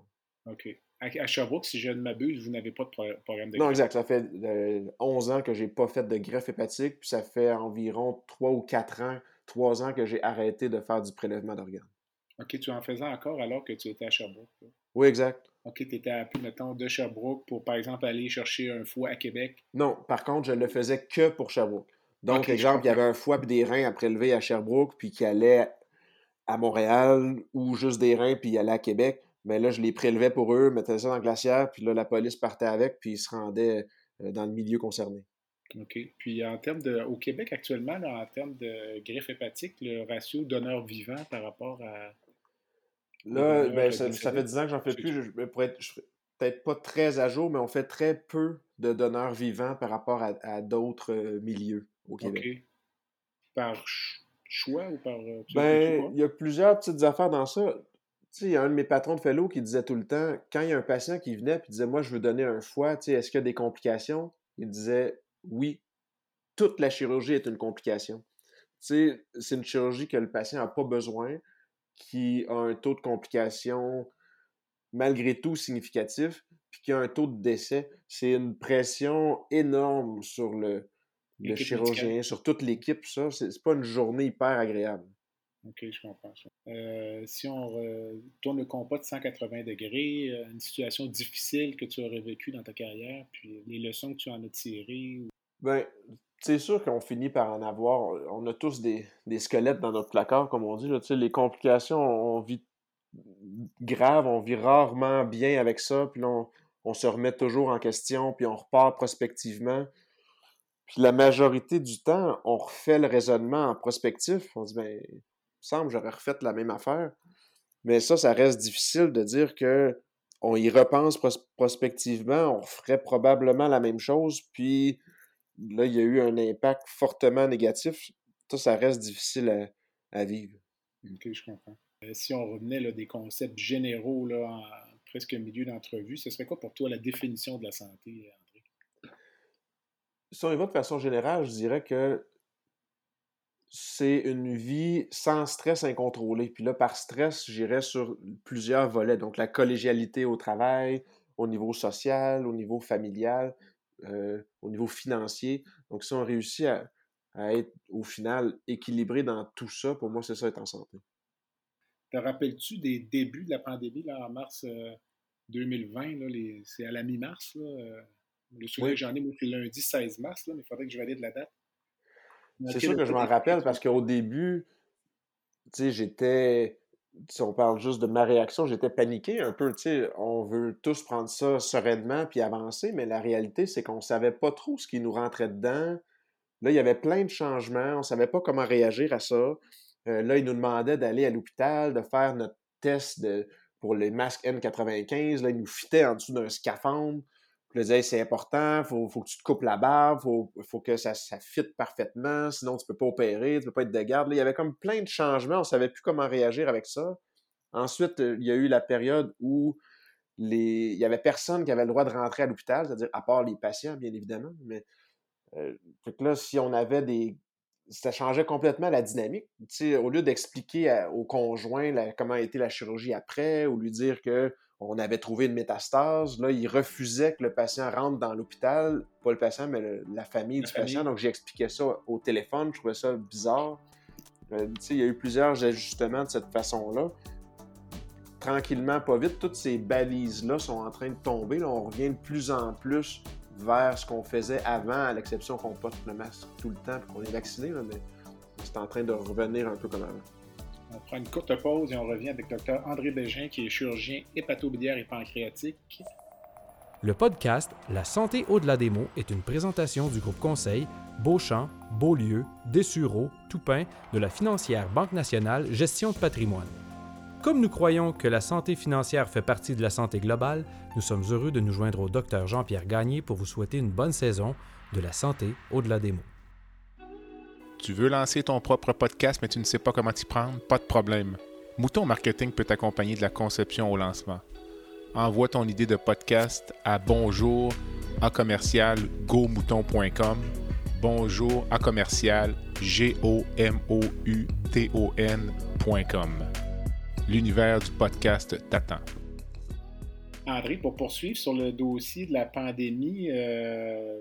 OK. À Sherbrooke, si je ne m'abuse, vous n'avez pas de programme de Non, exact. Ça fait 11 euh, ans que je n'ai pas fait de greffe hépatique, puis ça fait environ 3 ou 4 ans, 3 ans que j'ai arrêté de faire du prélèvement d'organes. OK, tu en faisais encore alors que tu étais à Sherbrooke? Oui, exact. OK, tu étais à mettons, de Sherbrooke pour, par exemple, aller chercher un foie à Québec? Non, par contre, je le faisais que pour Sherbrooke. Donc, exemple, il y avait un foie et des reins à prélever à Sherbrooke, puis qui allait à Montréal, ou juste des reins, puis il allait à Québec. Mais là, je les prélevais pour eux, mettais ça dans le glaciaire, puis là, la police partait avec, puis ils se rendaient euh, dans le milieu concerné. OK. Puis en termes de. Au Québec actuellement, en termes de greffe hépatique, le ratio donneur vivant par rapport à. Là, ben, ça, fait 10 ans que j'en fais plus. Je, pourrais être, peut-être pas très à jour, mais on fait très peu de donneurs vivants par rapport à d'autres euh, milieux au Québec. Par choix ou par. Euh, ben, il y a plusieurs petites affaires dans ça. Tu sais, il y a un de mes patrons de fellow qui disait tout le temps, quand il y a un patient qui venait et disait Moi, je veux donner un foie, tu sais, est-ce qu'il y a des complications? Il disait Oui, toute la chirurgie est une complication. Tu sais, c'est une chirurgie que le patient n'a pas besoin, qui a un taux de complication malgré tout significatif, puis qui a un taux de décès. C'est une pression énorme sur le, le chirurgien, sur toute l'équipe, ça, c'est pas une journée hyper agréable. OK, je comprends ça. Euh, si on tourne le compas de 180 degrés, euh, une situation difficile que tu aurais vécue dans ta carrière, puis les leçons que tu en as tirées. Ben, c'est sûr qu'on finit par en avoir. On a tous des, squelettes dans notre placard, comme on dit. Là, les complications, on vit grave, on vit rarement bien avec ça, puis on, on se remet toujours en question, puis on repart prospectivement. Puis la majorité du temps, on refait le raisonnement en prospectif. On dit, ben, il me semble j'aurais refait la même affaire. Mais ça, ça reste difficile de dire que on y repense prospectivement, on ferait probablement la même chose, puis là, il y a eu un impact fortement négatif. Ça, ça reste difficile à, vivre. OK, je comprends. Euh, si on revenait là, des concepts généraux là, en presque milieu d'entrevue, ce serait quoi pour toi la définition de la santé, si de façon générale, je dirais que c'est une vie sans stress incontrôlé. Puis là, par stress, j'irais sur plusieurs volets. Donc, la collégialité au travail, au niveau social, au niveau familial, euh, au niveau financier. Donc, si on réussit à, être, au final, équilibré dans tout ça, pour moi, c'est ça être en santé. Te rappelles-tu des débuts de la pandémie là, en mars 2020? Euh, c'est à la mi-mars, euh, le souvenir j'en ai, moi, le lundi 16 mars, mais il faudrait que je valide la date. C'est sûr que je m'en rappelle parce qu'au début, tu sais, j'étais. Si on parle juste de ma réaction, j'étais paniqué un peu. Tu sais, on veut tous prendre ça sereinement puis avancer, mais la réalité, c'est qu'on savait pas trop ce qui nous rentrait dedans. Là, il y avait plein de changements. On savait pas comment réagir à ça. Euh, là, ils nous demandaient d'aller à l'hôpital, de faire notre test de, pour les masques N95. Là, ils nous fitaient en dessous d'un scaphandre. Puis là, c'est important, il faut, faut, que tu te coupes la barbe, il faut, faut, que ça, ça fitte parfaitement, sinon tu peux pas opérer, tu peux pas être de garde. Il y avait comme plein de changements, on savait plus comment réagir avec ça. Ensuite, euh, il y a eu la période où les... il y avait personne qui avait le droit de rentrer à l'hôpital, c'est-à-dire à part les patients, bien évidemment. Mais euh, là, si on avait des ça changeait complètement la dynamique. au lieu d'expliquer au conjoint comment a été la chirurgie après, ou lui dire que on avait trouvé une métastase, là, il refusait que le patient rentre dans l'hôpital, pas le patient, mais la famille du patient. Donc, j'expliquais ça au téléphone, je trouvais ça bizarre. Euh, il y a eu plusieurs ajustements de cette façon-là. Tranquillement, pas vite, toutes ces balises-là sont en train de tomber. on revient de plus en plus vers ce qu'on faisait avant, à l'exception qu'on porte le masque tout le temps et qu'on est vacciné, mais c'est en train de revenir un peu comme avant. On prend une courte pause et on revient avec Dr André Bégin, qui est chirurgien hépatobiliaire et pancréatique. Le podcast La santé au-delà des mots est une présentation du groupe conseil Beauchamp, Beaulieu, Dessureau, Toupin de la financière Banque nationale Gestion de patrimoine. Comme nous croyons que la santé financière fait partie de la santé globale, nous sommes heureux de nous joindre au Dr Jean-Pierre Gagné pour vous souhaiter une bonne saison de la santé au-delà des mots. Tu veux lancer ton propre podcast mais tu ne sais pas comment t'y prendre? Pas de problème. Mouton Marketing peut t'accompagner de la conception au lancement. Envoie ton idée de podcast à bonjour à commercial bonjour à commercial g l'univers du podcast t'attend. André, pour poursuivre sur le dossier de la pandémie, euh,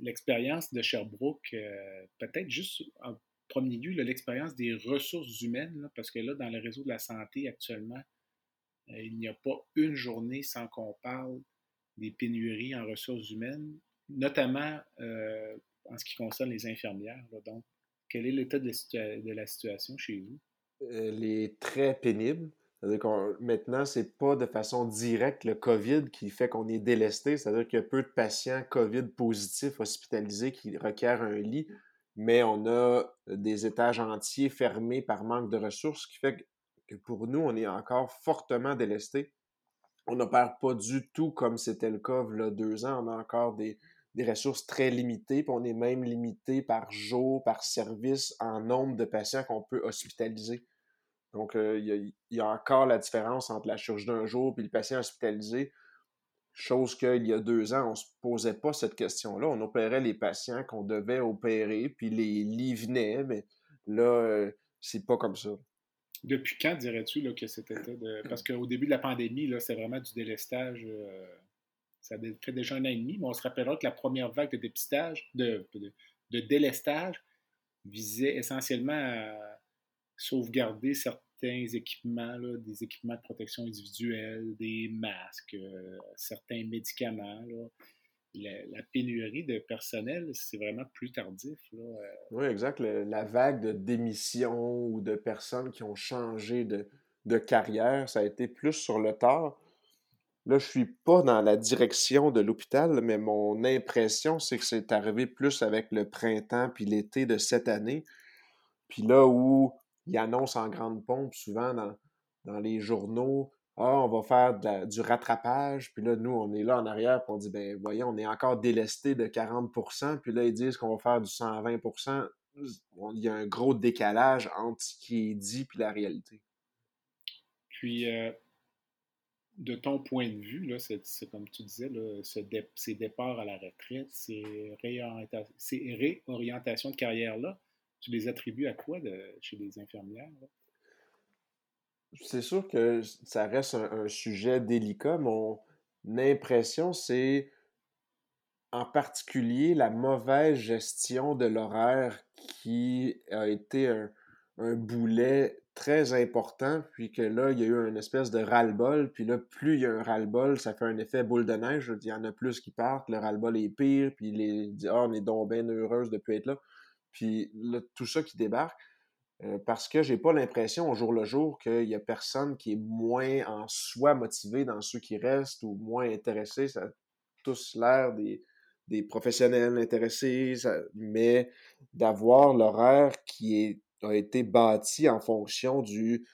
l'expérience de Sherbrooke, euh, peut-être juste en premier lieu, l'expérience des ressources humaines, parce que là, dans le réseau de la santé actuellement, il n'y a pas une journée sans qu'on parle des pénuries en ressources humaines, notamment en ce qui concerne les infirmières. Donc, quel est l'état de la situation chez vous? elle est très pénible. C'est-à-dire maintenant, c'est pas de façon directe le COVID qui fait qu'on est délesté. C'est-à-dire qu'il y a peu de patients COVID positifs hospitalisés qui requièrent un lit, mais on a des étages entiers fermés par manque de ressources, ce qui fait que pour nous, on est encore fortement délesté. On n'opère pas du tout comme c'était le cas il y a deux ans. On a encore des, des ressources très limitées, puis on est même limité par jour, par service, en nombre de patients qu'on peut hospitaliser. Donc, euh, il y, a encore la différence entre la chirurgie d'un jour et le patient hospitalisé, chose qu'il y a deux ans, on ne se posait pas cette question-là. On opérait les patients qu'on devait opérer, puis les lits venaient, mais là, euh, c'est pas comme ça. Depuis quand dirais-tu que c'était de... Parce qu'au début de la pandémie, c'est vraiment du délestage. Euh, ça fait déjà un an et demi, mais on se rappellera que la première vague de dépistage, de, de, délestage, visait essentiellement à sauvegarder certains équipements, des équipements de protection individuelle, des masques, euh, certains médicaments. La, pénurie de personnel, c'est vraiment plus tardif. Euh. Oui, exact. la vague de démission ou de personnes qui ont changé de, de carrière, ça a été plus sur le tard. Là, je suis pas dans la direction de l'hôpital, mais mon impression, c'est que c'est arrivé plus avec le printemps puis l'été de cette année. Puis là où ils annoncent en grande pompe souvent dans, les journaux Ah, on va faire du rattrapage. Puis là, nous, on est là en arrière, puis on dit ben voyons, on est encore délesté de 40% Puis là, ils disent qu'on va faire du 120% Il y a un gros décalage entre ce qui est dit et la réalité. Puis, euh, de ton point de vue, c'est comme tu disais, ces départs à la retraite, ces, réorientations de carrière-là, tu les attribues à quoi chez les infirmières? C'est sûr que ça reste un, sujet délicat. Mon impression, c'est en particulier la mauvaise gestion de l'horaire qui a été un boulet très important, puis que là, il y a eu une espèce de ras-le-bol, puis là, plus il y a un ras-le-bol, ça fait un effet boule de neige, il y en a plus qui partent, le ras-le-bol est pire, puis les dit ah, on est donc bien heureuse de plus être là. Puis là, tout ça qui débarque, euh, parce que j'ai pas l'impression au jour le jour qu'il y a personne qui est moins en soi motivé dans ceux qui restent ou moins intéressé. Ça a tous l'air des, des professionnels intéressés, mais d'avoir l'horaire qui a été bâti en fonction du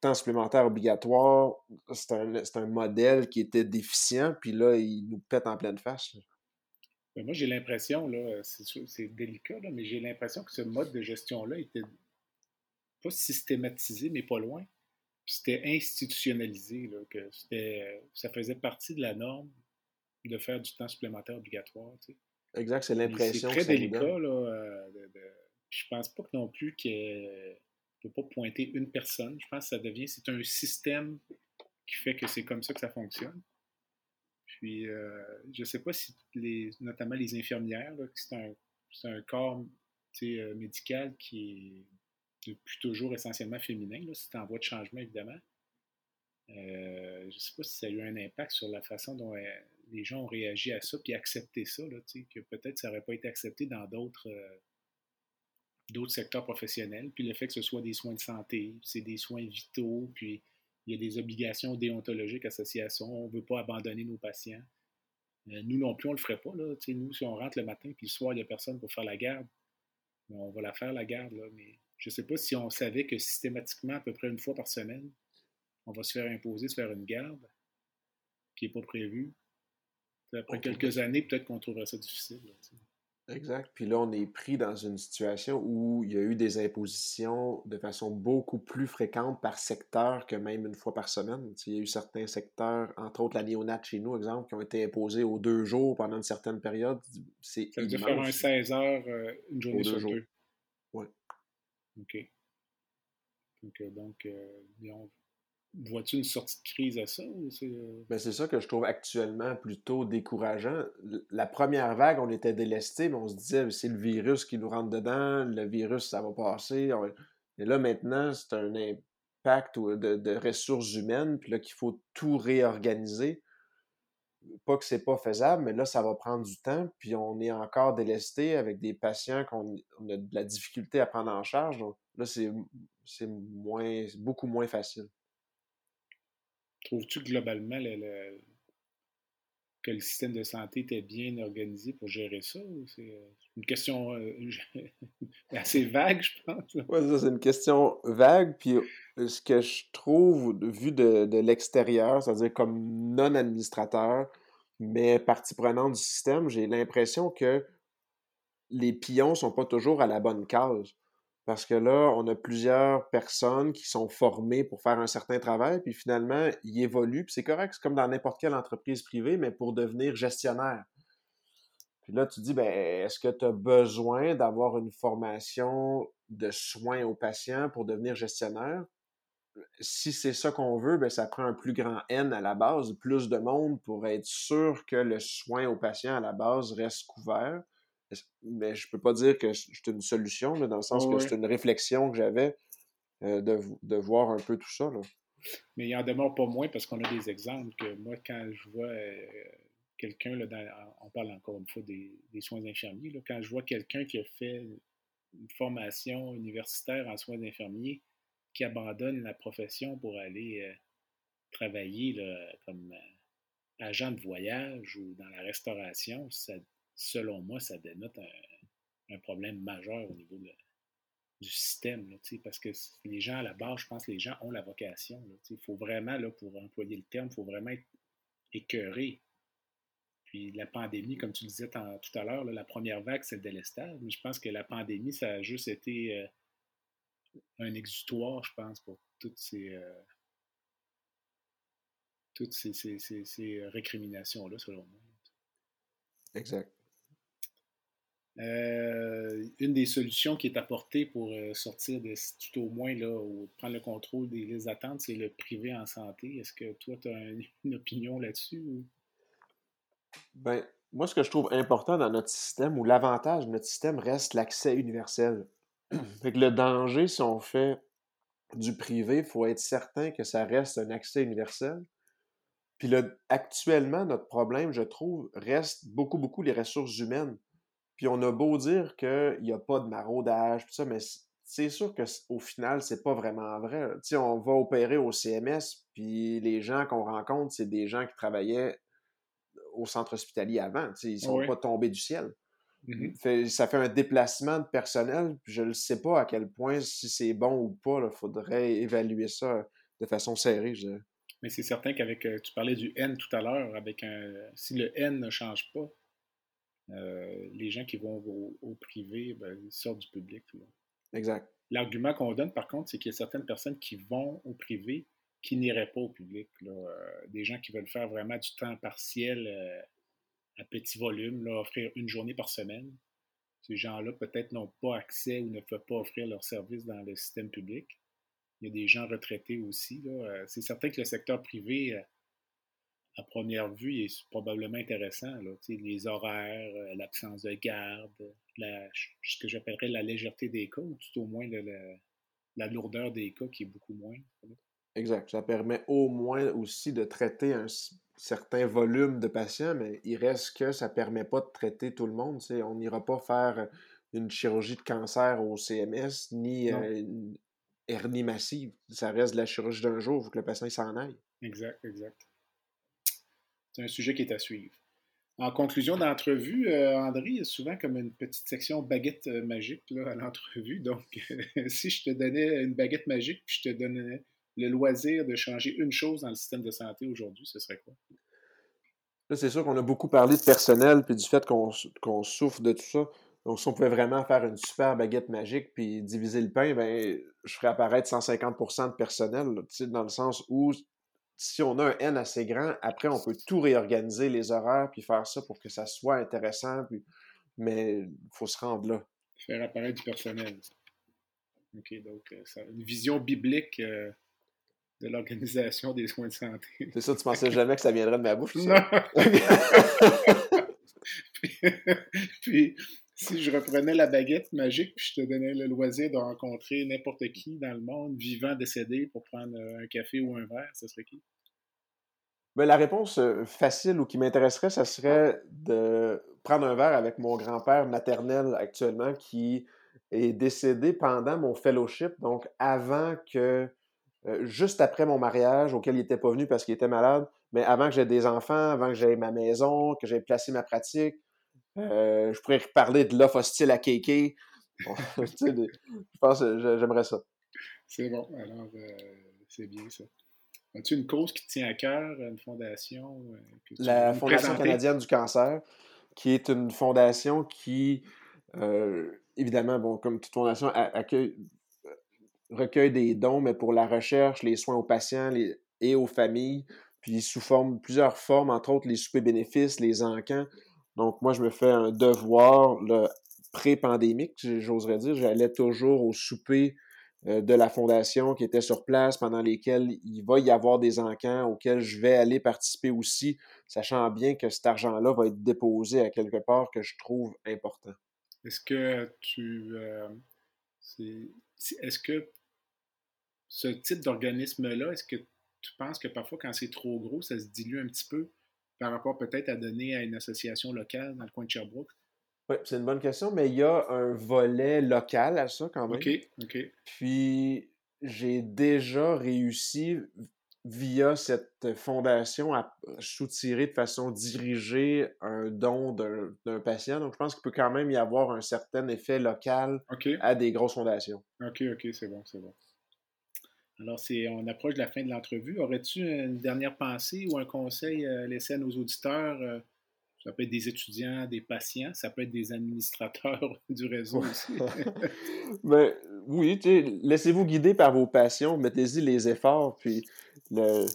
temps supplémentaire obligatoire. C'est un, modèle qui était déficient, puis là, il nous pète en pleine face. Ben, moi, j'ai l'impression, là, c'est délicat, mais j'ai l'impression que ce mode de gestion-là était pas systématisé, mais pas loin. C'était institutionnalisé, que ça faisait partie de la norme de faire du temps supplémentaire obligatoire. Exact, c'est l'impression. C'est très délicat, là. Je pense pas que non plus qu'on ne peut pas pointer une personne. Je pense que ça devient, c'est un système qui fait que c'est comme ça que ça fonctionne. Puis, je ne sais pas si, les, notamment les infirmières, c'est un, un, corps médical qui est depuis toujours essentiellement féminin. C'est en voie de changement, évidemment. je ne sais pas si ça a eu un impact sur la façon dont les gens ont réagi à ça, puis accepté ça, là, que peut-être ça n'aurait pas été accepté dans d'autres d'autres secteurs professionnels. Puis le fait que ce soit des soins de santé, c'est des soins vitaux, puis il y a des obligations déontologiques associées à ça. On ne veut pas abandonner nos patients. Euh, nous non plus, on ne le ferait pas. Là. nous, si on rentre le matin, puis le soir, il n'y a personne pour faire la garde, on va la faire, la garde. Là. Mais je ne sais pas si on savait que systématiquement, à peu près une fois par semaine, on va se faire imposer de faire une garde qui n'est pas prévue. Après quelques années, peut-être qu'on trouverait ça difficile. Exact. Puis là, on est pris dans une situation où il y a eu des impositions de façon beaucoup plus fréquente par secteur que même une fois par semaine. il y a eu certains secteurs, entre autres la néonate chez nous, exemple, qui ont été imposés aux deux jours pendant une certaine période. C'est Ça veut dire faire un 16 heures euh, une journée sur deux. Oui. OK. Donc, euh, donc euh, Vois-tu une sortie de crise à ça? Euh? Ben, c'est ça que je trouve actuellement plutôt décourageant. La première vague, on était délesté, mais on se disait c'est le virus qui nous rentre dedans, le virus, ça va passer. Et là, maintenant, c'est un impact de, ressources humaines, puis là, qu'il faut tout réorganiser. Pas que c'est pas faisable, mais là, ça va prendre du temps, puis on est encore délesté avec des patients qu'on a de la difficulté à prendre en charge. Donc là, c'est moins, beaucoup moins facile. Trouves-tu globalement que le système de santé était bien organisé pour gérer ça? C'est euh, une question euh, assez vague, je pense. Oui, c'est une question vague. Puis euh, ce que je trouve, vu de, l'extérieur, c'est-à-dire comme non-administrateur, mais partie prenante du système, j'ai l'impression que les pions ne sont pas toujours à la bonne case. Parce que là, on a plusieurs personnes qui sont formées pour faire un certain travail, puis finalement, ils évoluent. Puis c'est correct, c'est comme dans n'importe quelle entreprise privée, mais pour devenir gestionnaire. Puis là, tu dis, ben, est-ce que tu as besoin d'avoir une formation de soins aux patients pour devenir gestionnaire? Si c'est ça qu'on veut, ben, ça prend un plus grand N à la base, plus de monde pour être sûr que le soin aux patients à la base reste couvert mais je peux pas dire que c'est une solution, dans le sens que c'est une réflexion que j'avais euh, de, de, voir un peu tout ça. Là. Mais il en demeure pas moins parce qu'on a des exemples que moi, quand je vois euh, quelqu'un, on parle encore une fois des, soins infirmiers, là, quand je vois quelqu'un qui a fait une formation universitaire en soins infirmiers, qui abandonne la profession pour aller euh, travailler là, comme agent de voyage ou dans la restauration, ça, selon moi, ça dénote un, problème majeur au niveau du système. parce que les gens, à la base, je pense que les gens ont la vocation. Il faut vraiment, là, pour employer le terme, il faut vraiment être écœuré. Puis la pandémie, comme tu disais tout à l'heure, la première vague, c'est le délestage. Mais je pense que la pandémie, ça a juste été euh, un exutoire, je pense, pour toutes ces, euh, ces, ces récriminations-là, selon moi. Exact. Euh, une des solutions qui est apportée pour euh, sortir de tout au moins là, ou prendre le contrôle des listes d'attente, c'est le privé en santé. Est-ce que toi, tu as une, opinion là-dessus? Ben, moi, ce que je trouve important dans notre système, ou l'avantage de notre système, reste l'accès universel. fait le danger, si on fait du privé, il faut être certain que ça reste un accès universel. Puis là, actuellement, notre problème, je trouve, reste beaucoup, beaucoup les ressources humaines. Puis on a beau dire qu'il n'y a pas de maraudage, tout ça, mais c'est sûr qu'au final, c'est pas vraiment vrai. On va opérer au CMS, puis les gens qu'on rencontre, c'est des gens qui travaillaient au centre hospitalier avant. ils ne sont pas tombés du ciel. Mm-hmm. ça fait un déplacement de personnel, puis je ne sais pas à quel point, si c'est bon ou pas, il faudrait évaluer ça de façon serrée. Mais c'est certain qu'avec, euh, tu parlais du N tout à l'heure, avec un, si le N ne change pas, euh, les gens qui vont au, privé, ben, ils sortent du public. Exact. L'argument qu'on donne, par contre, c'est qu'il y a certaines personnes qui vont au privé qui n'iraient pas au public. Euh, des gens qui veulent faire vraiment du temps partiel euh, à petit volume, là, offrir une journée par semaine. Ces gens-là, peut-être, n'ont pas accès ou ne peuvent pas offrir leurs services dans le système public. Il y a des gens retraités aussi. C'est certain que le secteur privé, à première vue, est probablement intéressant. Là. Les horaires, euh, l'absence de garde, ce que j'appellerais la légèreté des cas, ou tout au moins la lourdeur des cas qui est beaucoup moins. Exact. Ça permet au moins aussi de traiter un certain volume de patients, mais il reste que ça ne permet pas de traiter tout le monde. On n'ira pas faire une chirurgie de cancer au CMS ni une hernie massive. Ça reste de la chirurgie d'un jour, il faut que le patient s'en aille. Exact, exact. C'est un sujet qui est à suivre. En conclusion d'entrevue, euh, André, il y a souvent comme une petite section baguette euh, magique là, à l'entrevue. Donc, si je te donnais une baguette magique, puis je te donnais le loisir de changer une chose dans le système de santé aujourd'hui, ce serait quoi? Là, c'est sûr qu'on a beaucoup parlé de personnel puis du fait qu'on souffre de tout ça. Donc, si on pouvait vraiment faire une super baguette magique puis diviser le pain, ben, je ferais apparaître 150% de personnel, dans le sens où si on a un N assez grand, après, on peut tout réorganiser, les horaires, puis faire ça pour que ça soit intéressant. Puis... Mais il faut se rendre là. Faire apparaître du personnel. OK, donc euh, une vision biblique euh, de l'organisation des soins de santé. C'est ça, tu pensais jamais que ça viendrait de ma bouche, Non! puis, si je reprenais la baguette magique, puis je te donnais le loisir de rencontrer n'importe qui dans le monde, vivant, décédé, pour prendre euh, un café ou un verre, ce serait qui? Ben, la réponse euh, facile ou qui m'intéresserait, ça serait de prendre un verre avec mon grand-père maternel actuellement qui est décédé pendant mon fellowship, donc avant que euh, juste après mon mariage, auquel il n'était pas venu parce qu'il était malade, mais avant que j'aie des enfants, avant que j'aie ma maison, que j'aie placé ma pratique, euh, je pourrais parler de l'offre hostile à KK. je pense que j'aimerais ça. C'est bon, alors euh, c'est bien ça. As-tu une cause qui te tient à cœur, une fondation? La Fondation canadienne du cancer, qui est une fondation qui, évidemment, bon, comme toute fondation, accueille recueille des dons, mais pour la recherche, les soins aux patients et aux familles, puis sous forme, plusieurs formes, entre autres les soupers bénéfices, les encans. Donc, moi, je me fais un devoir pré-pandémique, j'oserais dire. J'allais toujours au souper euh, de la fondation qui était sur place, pendant lesquels il va y avoir des encans auxquels je vais aller participer aussi, sachant bien que cet argent-là va être déposé à quelque part que je trouve important. Est-ce que tu. Euh, est-ce que ce type d'organisme-là, est-ce que tu penses que parfois, quand c'est trop gros, ça se dilue un petit peu? Par rapport peut-être à donner à une association locale dans le coin de Sherbrooke? Oui, c'est une bonne question, mais il y a un volet local à ça quand même. OK, OK. Puis, j'ai déjà réussi via cette fondation à soutirer de façon dirigée un don d'un patient. Donc, je pense qu'il peut quand même y avoir un certain effet local à des grosses fondations. OK, OK, c'est bon, c'est bon. Alors, c'est, on approche de la fin de l'entrevue. Aurais-tu une dernière pensée ou un conseil à laisser à nos auditeurs? Euh, ça peut être des étudiants, des patients, ça peut être des administrateurs du réseau aussi. Mais, oui, laissez-vous guider par vos passions, mettez-y les efforts. Puis, le,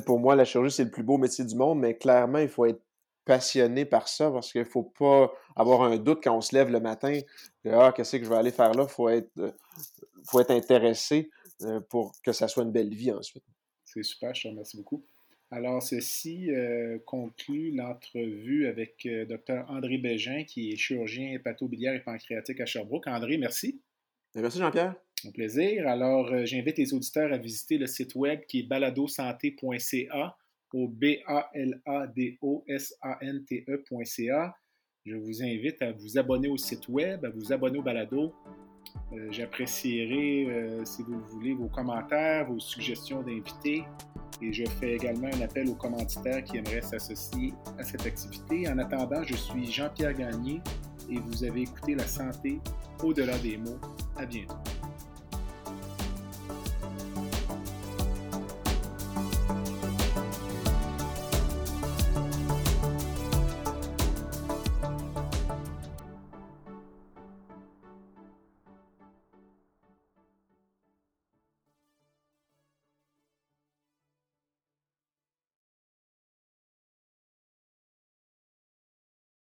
pour moi, la chirurgie, c'est le plus beau métier du monde, mais clairement, il faut être passionné par ça parce qu'il ne faut pas avoir un doute quand on se lève le matin. Ah, qu'est-ce que je vais aller faire là? Il faut être, euh, faut être intéressé. Euh, pour que ça soit une belle vie ensuite. C'est super, je te remercie beaucoup. Alors, ceci euh, conclut l'entrevue avec euh, Dr. André Bégin, qui est chirurgien hépatobiliaire et pancréatique à Sherbrooke. André, merci. Ben, merci, Jean-Pierre. Un plaisir. Alors, j'invite les auditeurs à visiter le site web qui est baladosanté.ca au B-A-L-A-D-O-S-A-N-T-E.ca. Je vous invite à vous abonner au site web, à vous abonner au balado, euh, j'apprécierai, euh, si vous voulez, vos commentaires, vos suggestions d'invités. Et je fais également un appel aux commanditaires qui aimeraient s'associer à cette activité. En attendant, je suis Jean-Pierre Gagné et vous avez écouté La santé au-delà des mots. À bientôt.